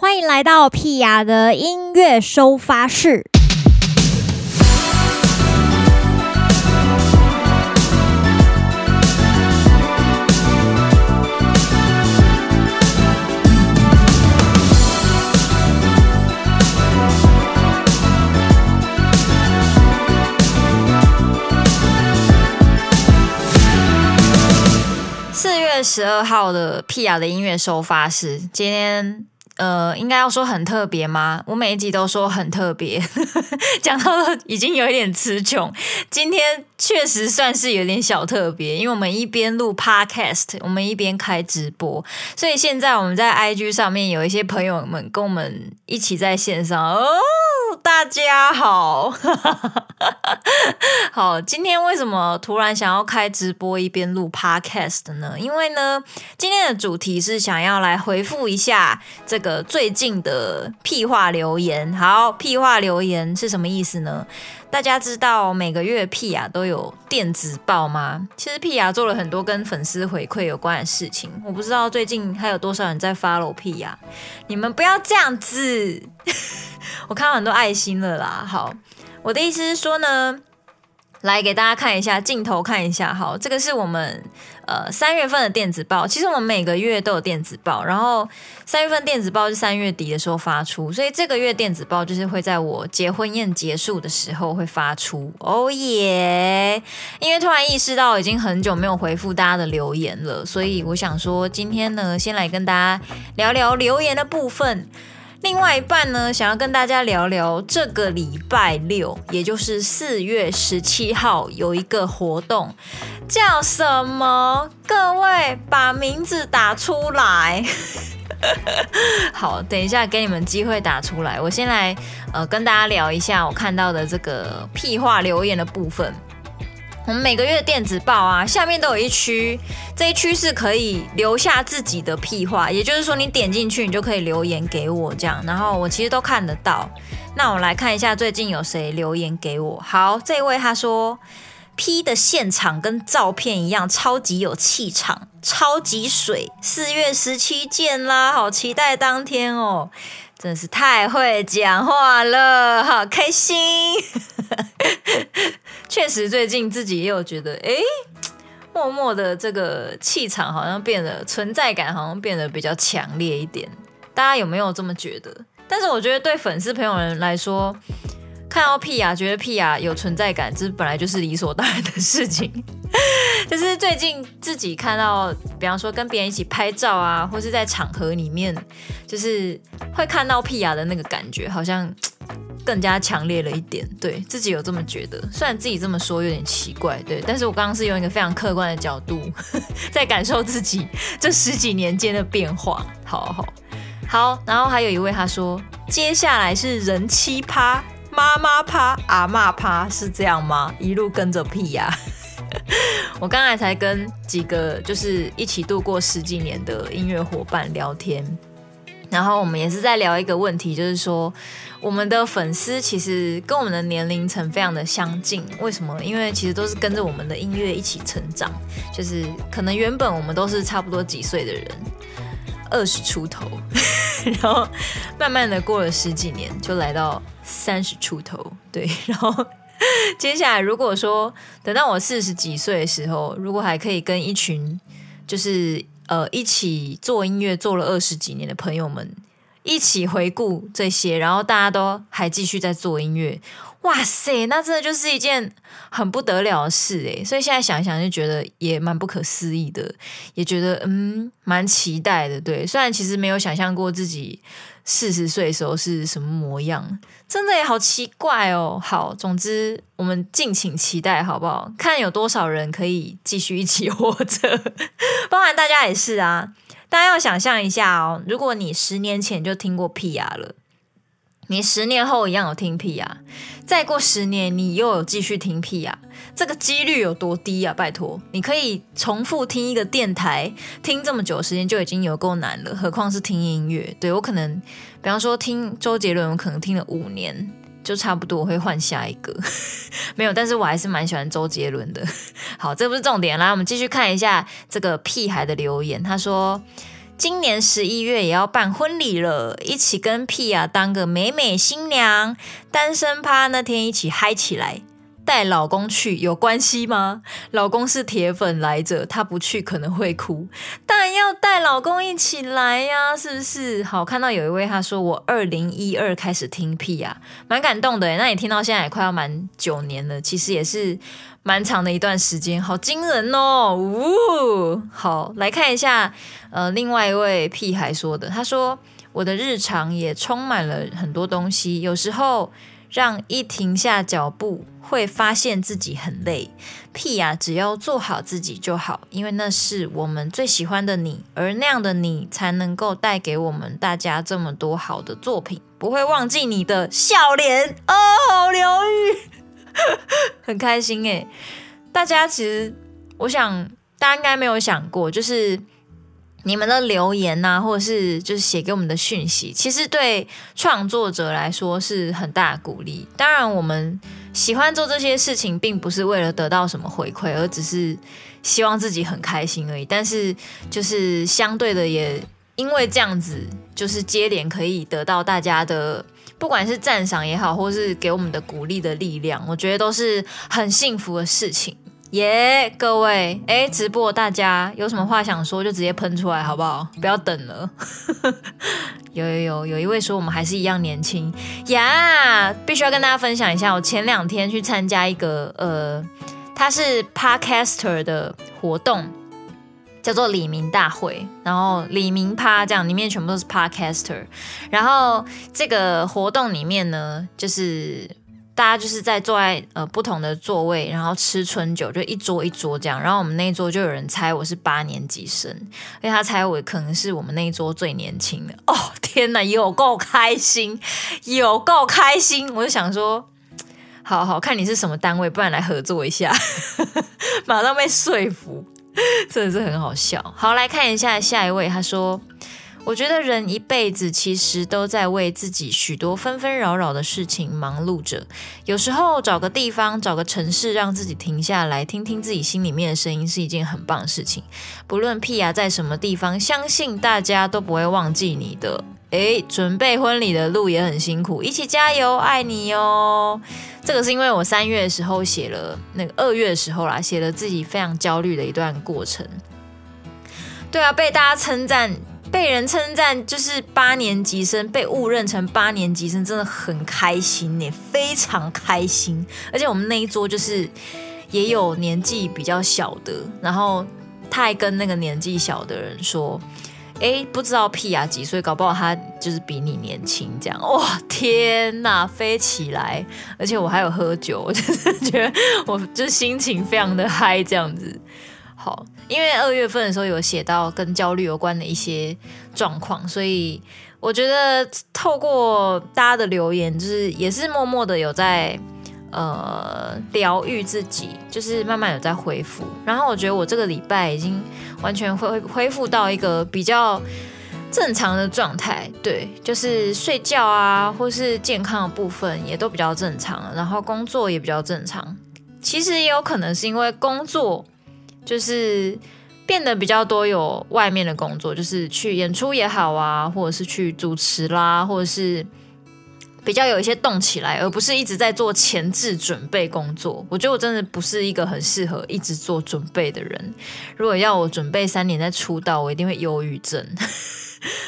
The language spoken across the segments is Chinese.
欢迎来到屁雅的音乐收发室。四月十二号的屁雅的音乐收发室，今天。呃，应该要说很特别吗？我每一集都说很特别，讲到已经有一点词穷。今天确实算是有点小特别，因为我们一边录 Podcast，我们一边开直播，所以现在我们在 IG 上面有一些朋友们跟我们一起在线上哦。大家好，好，今天为什么突然想要开直播一边录 Podcast 呢？因为呢，今天的主题是想要来回复一下这个最近的屁话留言。好，屁话留言是什么意思呢？大家知道每个月屁啊都有电子报吗？其实屁雅做了很多跟粉丝回馈有关的事情，我不知道最近还有多少人在 follow 屁雅，你们不要这样子，我看到很多爱心了啦。好，我的意思是说呢。来给大家看一下镜头，看一下，好，这个是我们呃三月份的电子报。其实我们每个月都有电子报，然后三月份电子报是三月底的时候发出，所以这个月电子报就是会在我结婚宴结束的时候会发出。哦耶！因为突然意识到已经很久没有回复大家的留言了，所以我想说今天呢，先来跟大家聊聊留言的部分。另外一半呢，想要跟大家聊聊这个礼拜六，也就是四月十七号有一个活动，叫什么？各位把名字打出来。好，等一下给你们机会打出来。我先来呃跟大家聊一下我看到的这个屁话留言的部分。我们每个月电子报啊，下面都有一区，这一区是可以留下自己的屁话，也就是说你点进去，你就可以留言给我这样，然后我其实都看得到。那我来看一下最近有谁留言给我。好，这位他说，P 的现场跟照片一样，超级有气场，超级水。四月十七见啦，好期待当天哦，真是太会讲话了，好开心。确实，最近自己也有觉得，哎，默默的这个气场好像变得存在感，好像变得比较强烈一点。大家有没有这么觉得？但是我觉得对粉丝朋友们来说，看到屁雅，觉得屁雅有存在感，这本来就是理所当然的事情。就是最近自己看到，比方说跟别人一起拍照啊，或是在场合里面，就是会看到屁雅的那个感觉，好像。更加强烈了一点，对自己有这么觉得，虽然自己这么说有点奇怪，对，但是我刚刚是用一个非常客观的角度 在感受自己这十几年间的变化，好好好，然后还有一位他说，接下来是人妻趴、妈妈趴、阿嬷趴，是这样吗？一路跟着屁呀，我刚才才跟几个就是一起度过十几年的音乐伙伴聊天。然后我们也是在聊一个问题，就是说我们的粉丝其实跟我们的年龄层非常的相近，为什么？因为其实都是跟着我们的音乐一起成长，就是可能原本我们都是差不多几岁的人，二十出头，然后慢慢的过了十几年，就来到三十出头，对，然后接下来如果说等到我四十几岁的时候，如果还可以跟一群就是。呃，一起做音乐做了二十几年的朋友们，一起回顾这些，然后大家都还继续在做音乐，哇塞，那真的就是一件很不得了的事诶。所以现在想想就觉得也蛮不可思议的，也觉得嗯蛮期待的。对，虽然其实没有想象过自己四十岁的时候是什么模样，真的也好奇怪哦。好，总之我们敬请期待，好不好？看有多少人可以继续一起活着，包含大家也是啊。大家要想象一下哦，如果你十年前就听过屁雅了，你十年后一样有听屁啊，再过十年你又有继续听屁啊，这个几率有多低啊？拜托，你可以重复听一个电台听这么久时间就已经有够难了，何况是听音乐？对，我可能，比方说听周杰伦，我可能听了五年。就差不多我会换下一个，没有，但是我还是蛮喜欢周杰伦的。好，这不是重点，来，我们继续看一下这个屁孩的留言。他说：“今年十一月也要办婚礼了，一起跟屁啊当个美美新娘，单身趴那天一起嗨起来。带老公去有关系吗？老公是铁粉来着，他不去可能会哭。当然要带老公一起来呀，是不是？好，看到有一位他说我二零一二开始听屁呀蛮感动的。那你听到现在也快要满九年了，其实也是蛮长的一段时间，好惊人哦！呜，好，来看一下，呃，另外一位屁孩说的，他说我的日常也充满了很多东西，有时候。让一停下脚步，会发现自己很累。屁呀，只要做好自己就好，因为那是我们最喜欢的你，而那样的你才能够带给我们大家这么多好的作品。不会忘记你的笑脸哦，好疗愈，很开心诶。大家其实，我想大家应该没有想过，就是。你们的留言呐、啊，或者是就是写给我们的讯息，其实对创作者来说是很大的鼓励。当然，我们喜欢做这些事情，并不是为了得到什么回馈，而只是希望自己很开心而已。但是，就是相对的，也因为这样子，就是接连可以得到大家的，不管是赞赏也好，或是给我们的鼓励的力量，我觉得都是很幸福的事情。耶、各位，哎，直播大家有什么话想说，就直接喷出来好不好？不要等了。有有有，有一位说我们还是一样年轻呀必须要跟大家分享一下，我前两天去参加一个呃，他是 Podcaster 的活动，叫做李明大会，然后李明趴这样，里面全部都是 Podcaster，然后这个活动里面呢，就是。大家就是在坐在呃不同的座位，然后吃春酒，就一桌一桌这样。然后我们那一桌就有人猜我是八年级生，因为他猜我可能是我们那一桌最年轻的。哦天哪，有够开心，有够开心！我就想说，好好看你是什么单位，不然来合作一下。马上被说服，真的是很好笑。好，来看一下下一位，他说。我觉得人一辈子其实都在为自己许多纷纷扰扰的事情忙碌着。有时候找个地方，找个城市，让自己停下来，听听自己心里面的声音，是一件很棒的事情。不论屁牙在什么地方，相信大家都不会忘记你的。诶，准备婚礼的路也很辛苦，一起加油，爱你哟。这个是因为我三月的时候写了，那个二月的时候啦，写了自己非常焦虑的一段过程。对啊，被大家称赞。被人称赞就是八年级生，被误认成八年级生，真的很开心呢，非常开心。而且我们那一桌就是也有年纪比较小的，然后他还跟那个年纪小的人说：“哎，不知道屁啊几岁，搞不好他就是比你年轻。”这样哇，天哪，飞起来！而且我还有喝酒，我就是觉得我就心情非常的嗨，这样子。好，因为二月份的时候有写到跟焦虑有关的一些状况，所以我觉得透过大家的留言，就是也是默默的有在呃疗愈自己，就是慢慢有在恢复。然后我觉得我这个礼拜已经完全恢恢复到一个比较正常的状态，对，就是睡觉啊，或是健康的部分也都比较正常，然后工作也比较正常。其实也有可能是因为工作。就是变得比较多有外面的工作，就是去演出也好啊，或者是去主持啦，或者是比较有一些动起来，而不是一直在做前置准备工作。我觉得我真的不是一个很适合一直做准备的人。如果要我准备三年再出道，我一定会忧郁症，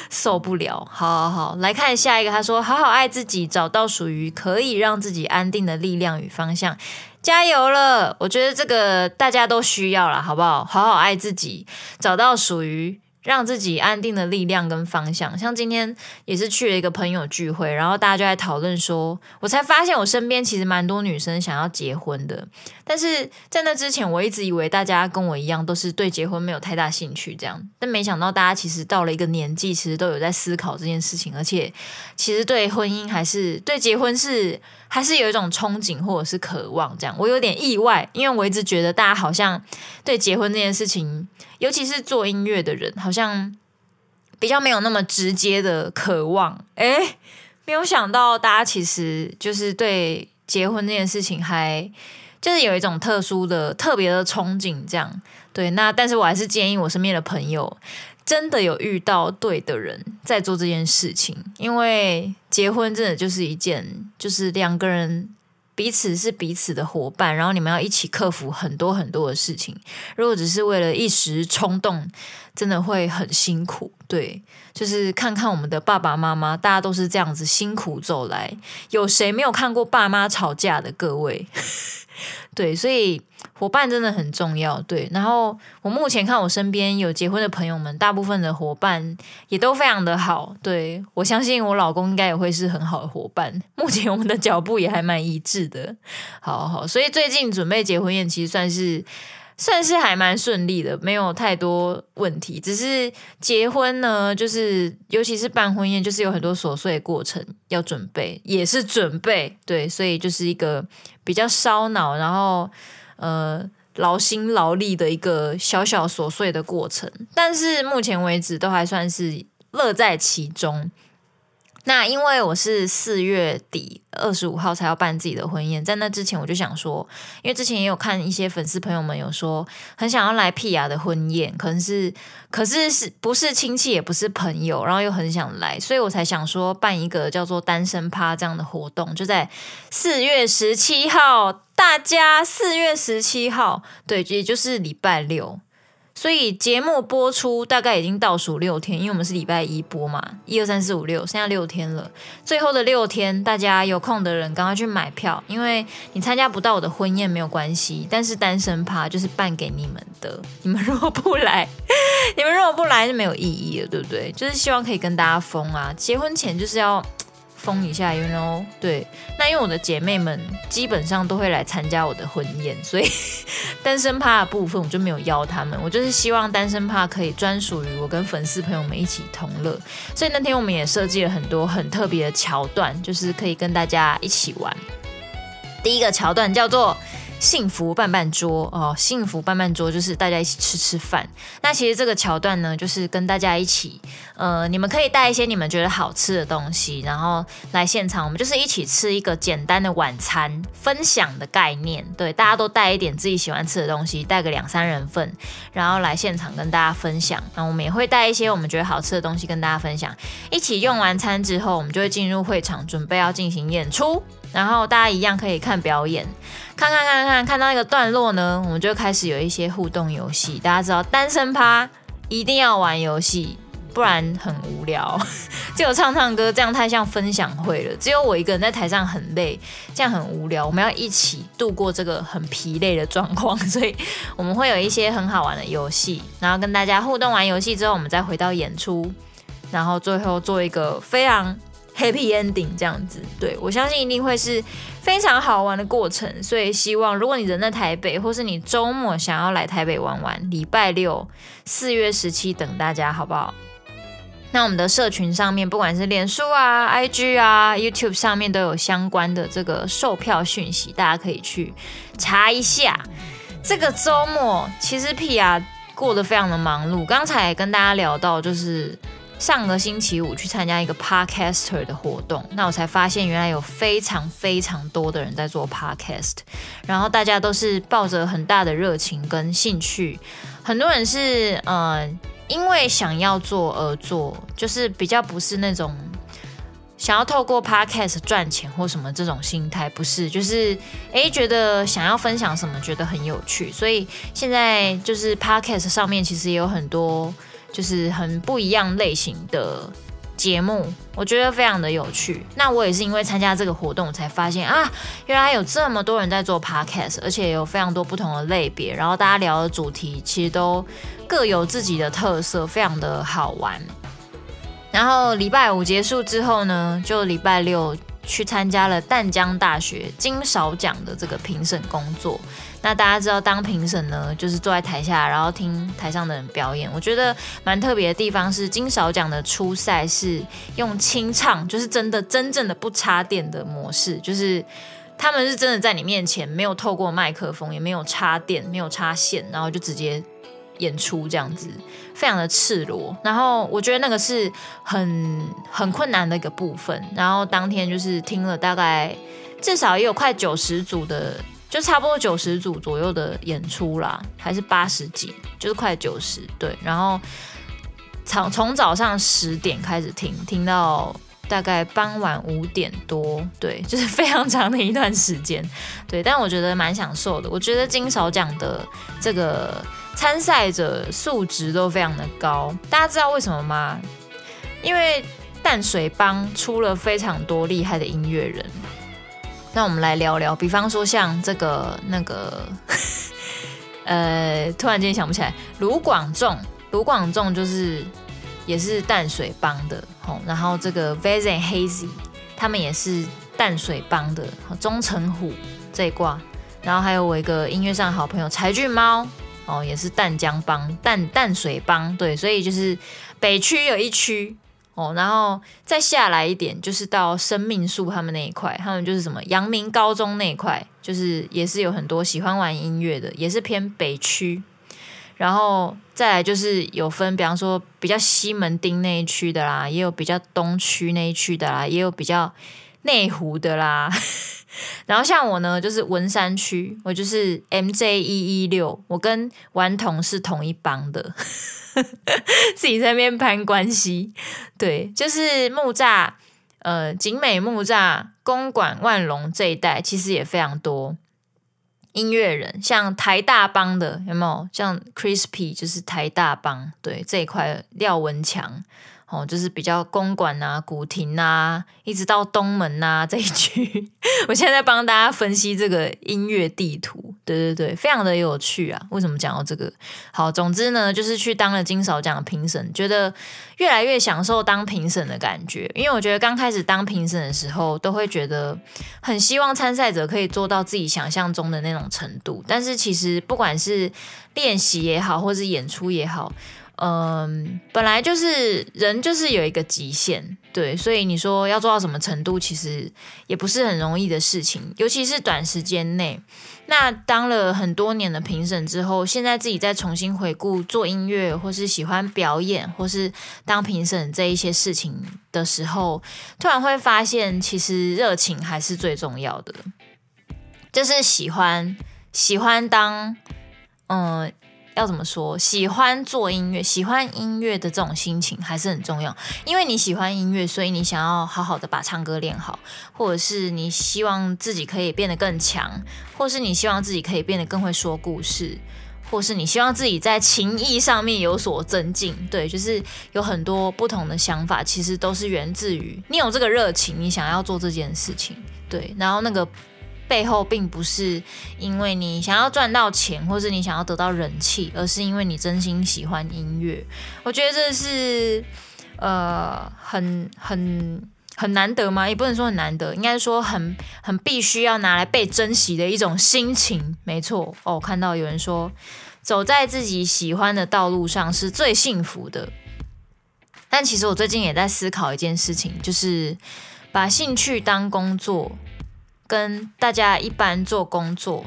受不了。好好好，来看下一个，他说：“好好爱自己，找到属于可以让自己安定的力量与方向。”加油了！我觉得这个大家都需要了，好不好？好好爱自己，找到属于。让自己安定的力量跟方向，像今天也是去了一个朋友聚会，然后大家就在讨论说，我才发现我身边其实蛮多女生想要结婚的，但是在那之前，我一直以为大家跟我一样都是对结婚没有太大兴趣这样，但没想到大家其实到了一个年纪，其实都有在思考这件事情，而且其实对婚姻还是对结婚是还是有一种憧憬或者是渴望这样，我有点意外，因为我一直觉得大家好像对结婚这件事情。尤其是做音乐的人，好像比较没有那么直接的渴望。诶，没有想到大家其实就是对结婚这件事情还就是有一种特殊的、特别的憧憬。这样对，那但是我还是建议我身边的朋友，真的有遇到对的人在做这件事情，因为结婚真的就是一件，就是两个人彼此是彼此的伙伴，然后你们要一起克服很多很多的事情。如果只是为了一时冲动，真的会很辛苦。对，就是看看我们的爸爸妈妈，大家都是这样子辛苦走来，有谁没有看过爸妈吵架的？各位。对，所以伙伴真的很重要。对，然后我目前看我身边有结婚的朋友们，大部分的伙伴也都非常的好。对，我相信我老公应该也会是很好的伙伴。目前我们的脚步也还蛮一致的。好好，所以最近准备结婚宴，其实算是。算是还蛮顺利的，没有太多问题。只是结婚呢，就是尤其是办婚宴，就是有很多琐碎的过程要准备，也是准备，对，所以就是一个比较烧脑，然后呃劳心劳力的一个小小琐碎的过程。但是目前为止都还算是乐在其中。那因为我是四月底二十五号才要办自己的婚宴，在那之前我就想说，因为之前也有看一些粉丝朋友们有说很想要来屁雅的婚宴，可能是可是是不是亲戚也不是朋友，然后又很想来，所以我才想说办一个叫做单身趴这样的活动，就在四月十七号，大家四月十七号，对，也就是礼拜六。所以节目播出大概已经倒数六天，因为我们是礼拜一播嘛，一二三四五六，剩下六天了。最后的六天，大家有空的人赶快去买票，因为你参加不到我的婚宴没有关系，但是单身趴就是办给你们的。你们如果不来，你们如果不来是没有意义的，对不对？就是希望可以跟大家疯啊，结婚前就是要。封一下，you know？对，那因为我的姐妹们基本上都会来参加我的婚宴，所以 单身趴的部分我就没有邀他们。我就是希望单身趴可以专属于我跟粉丝朋友们一起同乐，所以那天我们也设计了很多很特别的桥段，就是可以跟大家一起玩。第一个桥段叫做。幸福伴伴桌哦，幸福伴伴桌就是大家一起吃吃饭。那其实这个桥段呢，就是跟大家一起，呃，你们可以带一些你们觉得好吃的东西，然后来现场，我们就是一起吃一个简单的晚餐，分享的概念。对，大家都带一点自己喜欢吃的东西，带个两三人份，然后来现场跟大家分享。那我们也会带一些我们觉得好吃的东西跟大家分享。一起用完餐之后，我们就会进入会场，准备要进行演出。然后大家一样可以看表演，看看看看看到一个段落呢，我们就开始有一些互动游戏。大家知道单身趴一定要玩游戏，不然很无聊。只有唱唱歌，这样太像分享会了。只有我一个人在台上很累，这样很无聊。我们要一起度过这个很疲累的状况，所以我们会有一些很好玩的游戏，然后跟大家互动完游戏之后，我们再回到演出，然后最后做一个非常。Happy ending 这样子，对，我相信一定会是非常好玩的过程，所以希望如果你人在台北，或是你周末想要来台北玩玩，礼拜六四月十七等大家，好不好？那我们的社群上面，不管是脸书啊、IG 啊、YouTube 上面都有相关的这个售票讯息，大家可以去查一下。这个周末其实屁雅过得非常的忙碌，刚才跟大家聊到就是。上个星期五去参加一个 Podcaster 的活动，那我才发现原来有非常非常多的人在做 Podcast，然后大家都是抱着很大的热情跟兴趣，很多人是呃因为想要做而做，就是比较不是那种想要透过 Podcast 赚钱或什么这种心态，不是，就是诶觉得想要分享什么觉得很有趣，所以现在就是 Podcast 上面其实也有很多。就是很不一样类型的节目，我觉得非常的有趣。那我也是因为参加这个活动，才发现啊，原来有这么多人在做 podcast，而且有非常多不同的类别，然后大家聊的主题其实都各有自己的特色，非常的好玩。然后礼拜五结束之后呢，就礼拜六去参加了淡江大学金勺奖的这个评审工作。那大家知道，当评审呢，就是坐在台下，然后听台上的人表演。我觉得蛮特别的地方是，金勺奖的初赛是用清唱，就是真的真正的不插电的模式，就是他们是真的在你面前，没有透过麦克风，也没有插电，没有插线，然后就直接演出这样子，非常的赤裸。然后我觉得那个是很很困难的一个部分。然后当天就是听了大概至少也有快九十组的。就差不多九十组左右的演出啦，还是八十几，就是快九十对。然后从从早上十点开始听，听到大概傍晚五点多，对，就是非常长的一段时间，对，但我觉得蛮享受的。我觉得金勺奖的这个参赛者素质都非常的高，大家知道为什么吗？因为淡水帮出了非常多厉害的音乐人。那我们来聊聊，比方说像这个那个，呃，突然间想不起来，卢广仲，卢广仲就是也是淡水帮的，吼，然后这个 Vast and Hazy 他们也是淡水帮的，钟成虎这一挂，然后还有我一个音乐上好朋友柴郡猫，哦，也是淡江帮淡淡水帮，对，所以就是北区有一区。哦，然后再下来一点，就是到生命树他们那一块，他们就是什么阳明高中那一块，就是也是有很多喜欢玩音乐的，也是偏北区。然后再来就是有分，比方说比较西门町那一区的啦，也有比较东区那一区的啦，也有比较内湖的啦。然后像我呢，就是文山区，我就是 MJ 一一六，我跟顽童是同一帮的。自己在那边攀关系，对，就是木栅、呃，景美木栅、公馆、万隆这一带，其实也非常多音乐人，像台大帮的有没有？像 Crispy 就是台大帮，对这一块廖文强。哦，就是比较公馆啊、古亭啊，一直到东门啊这一区。我现在在帮大家分析这个音乐地图，对对对，非常的有趣啊。为什么讲到这个？好，总之呢，就是去当了金勺奖评审，觉得越来越享受当评审的感觉。因为我觉得刚开始当评审的时候，都会觉得很希望参赛者可以做到自己想象中的那种程度，但是其实不管是练习也好，或是演出也好。嗯，本来就是人就是有一个极限，对，所以你说要做到什么程度，其实也不是很容易的事情，尤其是短时间内。那当了很多年的评审之后，现在自己再重新回顾做音乐，或是喜欢表演，或是当评审这一些事情的时候，突然会发现，其实热情还是最重要的，就是喜欢喜欢当嗯。要怎么说？喜欢做音乐，喜欢音乐的这种心情还是很重要。因为你喜欢音乐，所以你想要好好的把唱歌练好，或者是你希望自己可以变得更强，或是你希望自己可以变得更会说故事，或是你希望自己在情谊上面有所增进。对，就是有很多不同的想法，其实都是源自于你有这个热情，你想要做这件事情。对，然后那个。背后并不是因为你想要赚到钱，或是你想要得到人气，而是因为你真心喜欢音乐。我觉得这是呃很很很难得吗？也不能说很难得，应该说很很必须要拿来被珍惜的一种心情。没错哦，看到有人说走在自己喜欢的道路上是最幸福的。但其实我最近也在思考一件事情，就是把兴趣当工作。跟大家一般做工作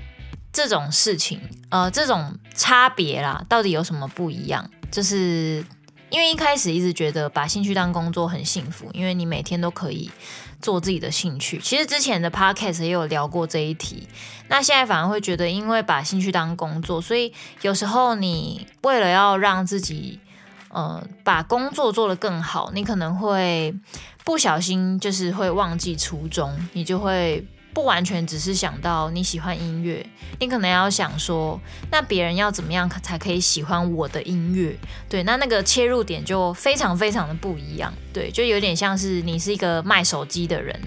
这种事情，呃，这种差别啦，到底有什么不一样？就是因为一开始一直觉得把兴趣当工作很幸福，因为你每天都可以做自己的兴趣。其实之前的 podcast 也有聊过这一题，那现在反而会觉得，因为把兴趣当工作，所以有时候你为了要让自己，呃，把工作做得更好，你可能会不小心就是会忘记初衷，你就会。不完全只是想到你喜欢音乐，你可能要想说，那别人要怎么样才可以喜欢我的音乐？对，那那个切入点就非常非常的不一样。对，就有点像是你是一个卖手机的人，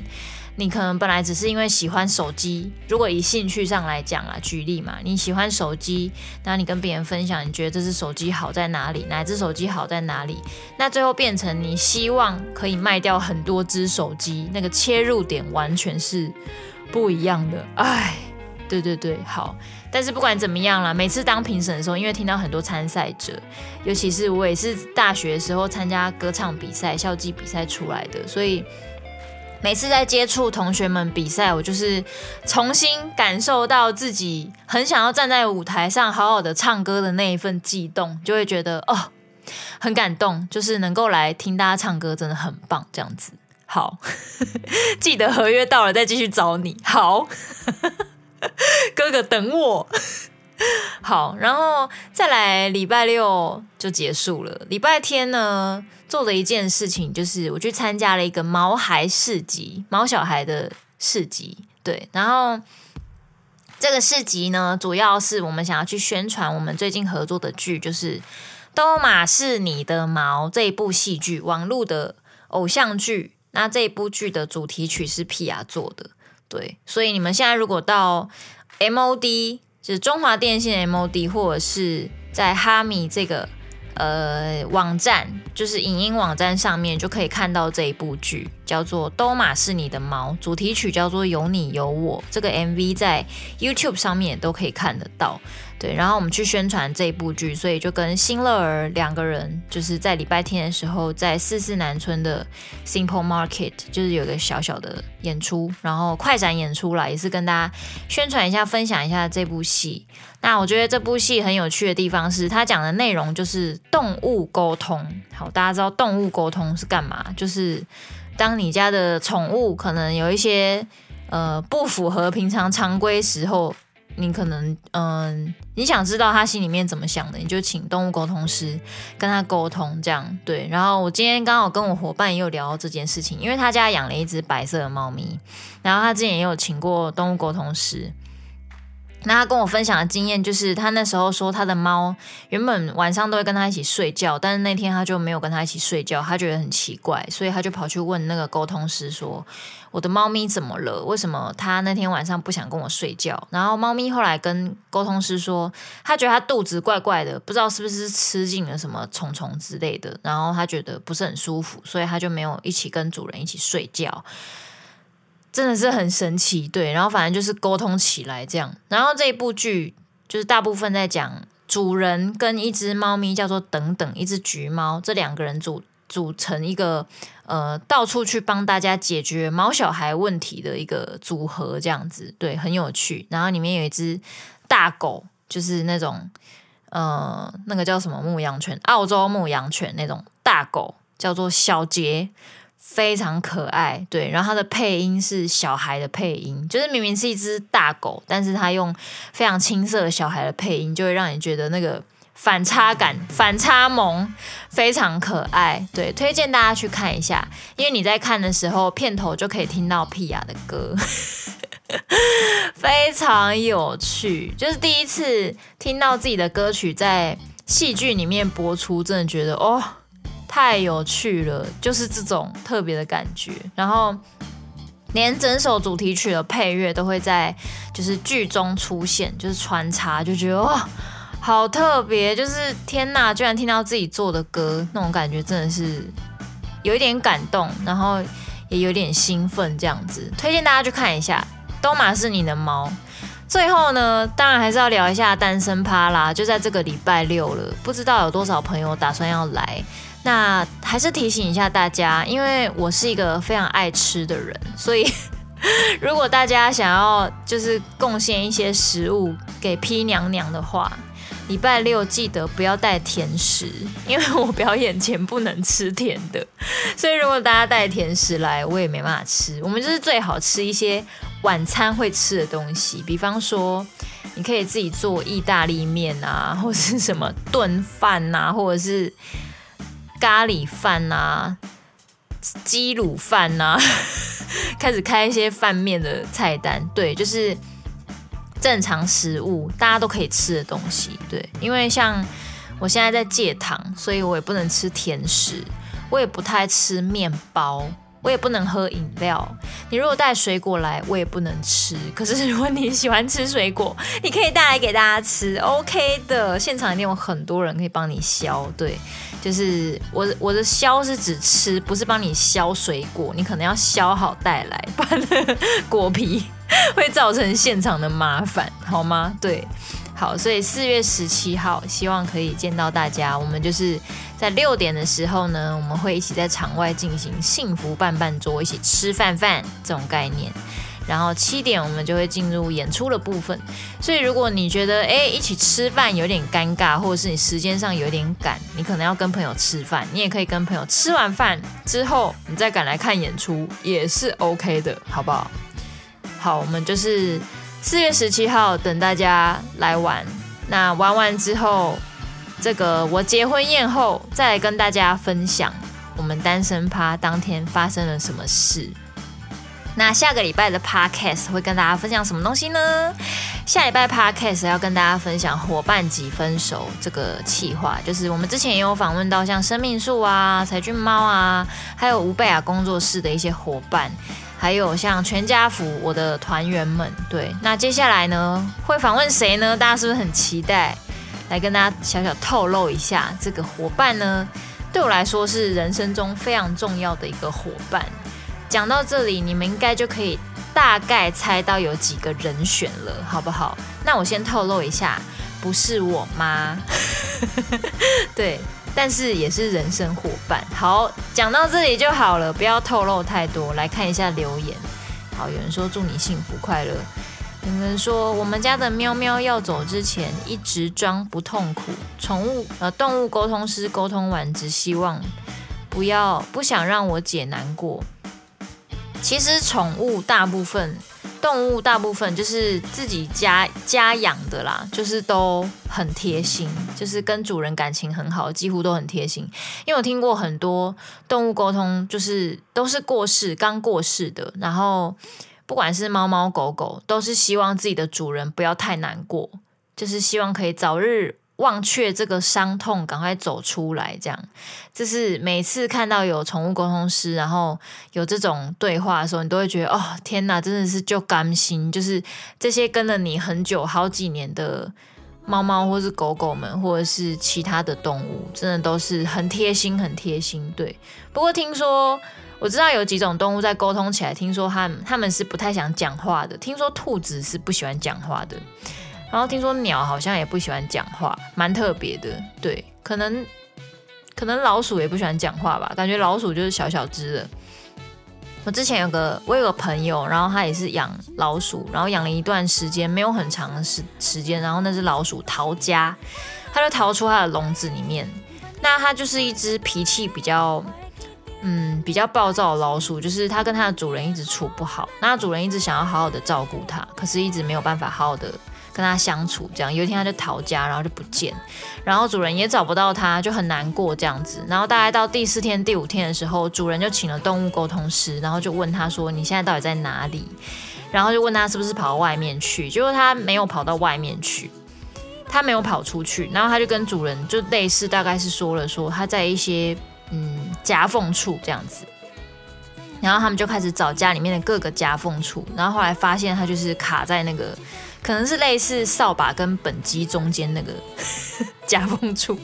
你可能本来只是因为喜欢手机，如果以兴趣上来讲啊，举例嘛，你喜欢手机，那你跟别人分享，你觉得这只手机好在哪里？哪只手机好在哪里？那最后变成你希望可以卖掉很多只手机，那个切入点完全是。不一样的，哎，对对对，好。但是不管怎么样啦，每次当评审的时候，因为听到很多参赛者，尤其是我也是大学时候参加歌唱比赛、校际比赛出来的，所以每次在接触同学们比赛，我就是重新感受到自己很想要站在舞台上好好的唱歌的那一份悸动，就会觉得哦，很感动，就是能够来听大家唱歌，真的很棒，这样子。好，记得合约到了再继续找你。好，哥哥等我。好，然后再来礼拜六就结束了。礼拜天呢，做了一件事情，就是我去参加了一个毛孩市集，毛小孩的市集。对，然后这个市集呢，主要是我们想要去宣传我们最近合作的剧，就是《都马是你的毛》这一部戏剧，网络的偶像剧。那这一部剧的主题曲是 P.R. 做的，对，所以你们现在如果到 MOD，就是中华电信 MOD，或者是在哈米这个。呃，网站就是影音网站上面就可以看到这一部剧，叫做《都马是你的毛》，主题曲叫做《有你有我》，这个 MV 在 YouTube 上面也都可以看得到。对，然后我们去宣传这一部剧，所以就跟新乐儿两个人，就是在礼拜天的时候，在四四南村的 Simple Market，就是有个小小的演出，然后快闪演出啦，也是跟大家宣传一下、分享一下这部戏。那我觉得这部戏很有趣的地方是，它讲的内容就是动物沟通。好，大家知道动物沟通是干嘛？就是当你家的宠物可能有一些呃不符合平常常规时候。你可能嗯，你想知道他心里面怎么想的，你就请动物沟通师跟他沟通，这样对。然后我今天刚好跟我伙伴也有聊到这件事情，因为他家养了一只白色的猫咪，然后他之前也有请过动物沟通师。那他跟我分享的经验就是，他那时候说他的猫原本晚上都会跟他一起睡觉，但是那天他就没有跟他一起睡觉，他觉得很奇怪，所以他就跑去问那个沟通师说：“我的猫咪怎么了？为什么他那天晚上不想跟我睡觉？”然后猫咪后来跟沟通师说，他觉得他肚子怪怪的，不知道是不是吃进了什么虫虫之类的，然后他觉得不是很舒服，所以他就没有一起跟主人一起睡觉。真的是很神奇，对，然后反正就是沟通起来这样，然后这一部剧就是大部分在讲主人跟一只猫咪叫做等等，一只橘猫，这两个人组组成一个呃到处去帮大家解决猫小孩问题的一个组合，这样子，对，很有趣。然后里面有一只大狗，就是那种呃那个叫什么牧羊犬，澳洲牧羊犬那种大狗，叫做小杰。非常可爱，对，然后它的配音是小孩的配音，就是明明是一只大狗，但是它用非常青涩的小孩的配音，就会让你觉得那个反差感、反差萌非常可爱，对，推荐大家去看一下，因为你在看的时候，片头就可以听到 Pia 的歌，非常有趣，就是第一次听到自己的歌曲在戏剧里面播出，真的觉得哦。太有趣了，就是这种特别的感觉。然后连整首主题曲的配乐都会在就是剧中出现，就是穿插，就觉得哇，好特别！就是天哪，居然听到自己做的歌，那种感觉真的是有一点感动，然后也有点兴奋，这样子。推荐大家去看一下《东马是你的猫》。最后呢，当然还是要聊一下单身趴啦，就在这个礼拜六了，不知道有多少朋友打算要来。那还是提醒一下大家，因为我是一个非常爱吃的人，所以 如果大家想要就是贡献一些食物给 P 娘娘的话，礼拜六记得不要带甜食，因为我表演前不能吃甜的，所以如果大家带甜食来，我也没办法吃。我们就是最好吃一些晚餐会吃的东西，比方说你可以自己做意大利面啊，或是什么炖饭啊，或者是。咖喱饭啊，鸡卤饭啊，开始开一些饭面的菜单。对，就是正常食物，大家都可以吃的东西。对，因为像我现在在戒糖，所以我也不能吃甜食，我也不太吃面包。我也不能喝饮料。你如果带水果来，我也不能吃。可是 如果你喜欢吃水果，你可以带来给大家吃，OK 的。现场一定有很多人可以帮你削。对，就是我我的削是指吃，不是帮你削水果。你可能要削好带来，不然果皮会造成现场的麻烦，好吗？对。好，所以四月十七号，希望可以见到大家。我们就是在六点的时候呢，我们会一起在场外进行幸福伴伴桌，一起吃饭饭这种概念。然后七点我们就会进入演出的部分。所以如果你觉得诶一起吃饭有点尴尬，或者是你时间上有点赶，你可能要跟朋友吃饭，你也可以跟朋友吃完饭之后，你再赶来看演出也是 OK 的，好不好？好，我们就是。四月十七号，等大家来玩，那玩完之后，这个我结婚宴后再来跟大家分享我们单身趴当天发生了什么事。那下个礼拜的 podcast 会跟大家分享什么东西呢？下礼拜 podcast 要跟大家分享伙伴即分手这个企划，就是我们之前也有访问到像生命树啊、柴俊猫啊，还有吴贝亚工作室的一些伙伴，还有像全家福我的团员们。对，那接下来呢会访问谁呢？大家是不是很期待？来跟大家小小透露一下，这个伙伴呢对我来说是人生中非常重要的一个伙伴。讲到这里，你们应该就可以大概猜到有几个人选了，好不好？那我先透露一下，不是我妈，对，但是也是人生伙伴。好，讲到这里就好了，不要透露太多。来看一下留言。好，有人说祝你幸福快乐，有人说我们家的喵喵要走之前一直装不痛苦，宠物呃动物沟通师沟通完，只希望不要不想让我姐难过。其实宠物大部分，动物大部分就是自己家家养的啦，就是都很贴心，就是跟主人感情很好，几乎都很贴心。因为我听过很多动物沟通，就是都是过世刚过世的，然后不管是猫猫狗狗，都是希望自己的主人不要太难过，就是希望可以早日。忘却这个伤痛，赶快走出来。这样，就是每次看到有宠物沟通师，然后有这种对话的时候，你都会觉得哦，天哪，真的是就甘心。就是这些跟了你很久、好几年的猫猫，或是狗狗们，或者是其他的动物，真的都是很贴心、很贴心。对。不过听说，我知道有几种动物在沟通起来，听说他们他们是不太想讲话的。听说兔子是不喜欢讲话的。然后听说鸟好像也不喜欢讲话，蛮特别的。对，可能可能老鼠也不喜欢讲话吧，感觉老鼠就是小小只的。我之前有个我有个朋友，然后他也是养老鼠，然后养了一段时间，没有很长的时时间，然后那只老鼠逃家，他就逃出他的笼子里面。那它就是一只脾气比较嗯比较暴躁的老鼠，就是它跟它的主人一直处不好，那主人一直想要好好的照顾它，可是一直没有办法好好的。跟他相处，这样有一天他就逃家，然后就不见，然后主人也找不到他，就很难过这样子。然后大概到第四天、第五天的时候，主人就请了动物沟通师，然后就问他说：“你现在到底在哪里？”然后就问他是不是跑到外面去，结果他没有跑到外面去，他没有跑出去。然后他就跟主人就类似，大概是说了说他在一些嗯夹缝处这样子。然后他们就开始找家里面的各个夹缝处，然后后来发现他就是卡在那个。可能是类似扫把跟畚箕中间那个 夹缝处，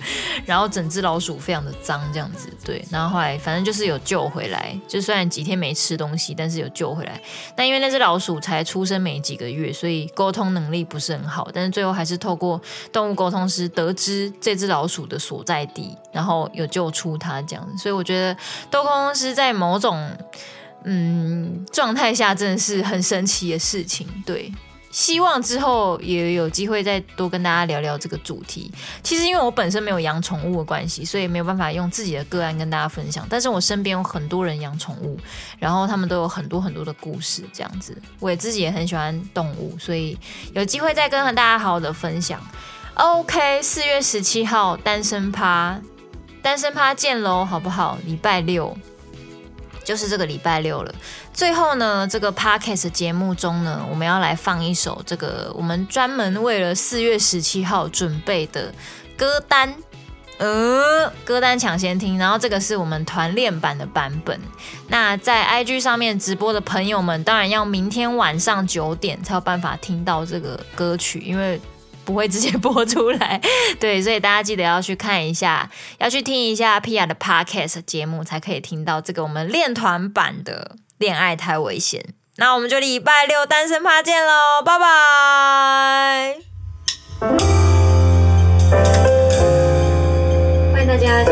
然后整只老鼠非常的脏，这样子对，然后后来反正就是有救回来，就虽然几天没吃东西，但是有救回来。但因为那只老鼠才出生没几个月，所以沟通能力不是很好，但是最后还是透过动物沟通师得知这只老鼠的所在地，然后有救出它这样子。所以我觉得动物沟通师在某种嗯状态下真的是很神奇的事情，对。希望之后也有机会再多跟大家聊聊这个主题。其实因为我本身没有养宠物的关系，所以没有办法用自己的个案跟大家分享。但是我身边有很多人养宠物，然后他们都有很多很多的故事，这样子。我也自己也很喜欢动物，所以有机会再跟大家好好的分享。OK，四月十七号单身趴，单身趴见喽，好不好？礼拜六。就是这个礼拜六了。最后呢，这个 podcast 节目中呢，我们要来放一首这个我们专门为了四月十七号准备的歌单，呃，歌单抢先听。然后这个是我们团练版的版本。那在 IG 上面直播的朋友们，当然要明天晚上九点才有办法听到这个歌曲，因为。不会直接播出来，对，所以大家记得要去看一下，要去听一下 Pia 的 Podcast 节目，才可以听到这个我们练团版的《恋爱太危险》。那我们就礼拜六单身趴见喽，拜拜！欢迎大家